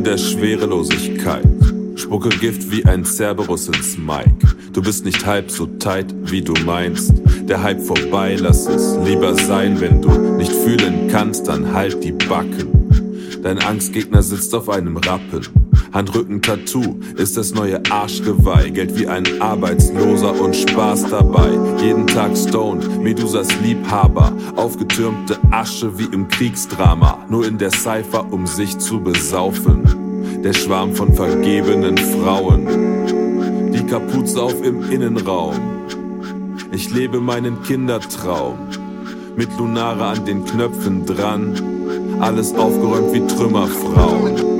in der Schwerelosigkeit. Spucke Gift wie ein Cerberus ins Mike. Du bist nicht halb so tight, wie du meinst. Der Hype vorbei, lass es lieber sein. Wenn du nicht fühlen kannst, dann halt die Backen. Dein Angstgegner sitzt auf einem Rappen. Handrücken-Tattoo ist das neue Arschgeweih. Geld wie ein Arbeitsloser und Spaß dabei. Jeden Tag stoned, Medusas Liebhaber. Aufgetürmte Asche wie im Kriegsdrama. Nur in der Cypher, um sich zu besaufen. Der Schwarm von vergebenen Frauen. Die Kapuze auf im Innenraum. Ich lebe meinen Kindertraum. Mit Lunare an den Knöpfen dran. Alles aufgeräumt wie Trümmerfrauen.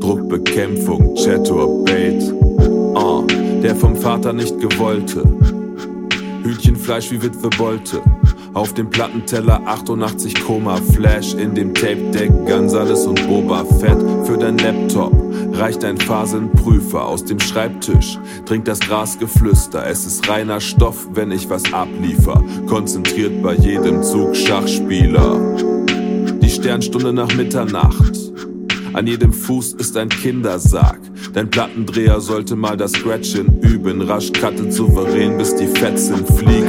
Druckbekämpfung, Chaturbait. Oh, der vom Vater nicht gewollte. Hühnchenfleisch wie Witwe Bolte. Auf dem Plattenteller 88 Koma Flash in dem Tape Deck Gonzales und Boba Fett für dein Laptop reicht ein Phasenprüfer aus dem Schreibtisch trinkt das Grasgeflüster es ist reiner Stoff wenn ich was abliefer konzentriert bei jedem Zug Schachspieler die Sternstunde nach Mitternacht an jedem Fuß ist ein Kindersarg dein Plattendreher sollte mal das Scratchen üben. Rasch cuttet souverän bis die Fetzen fliegen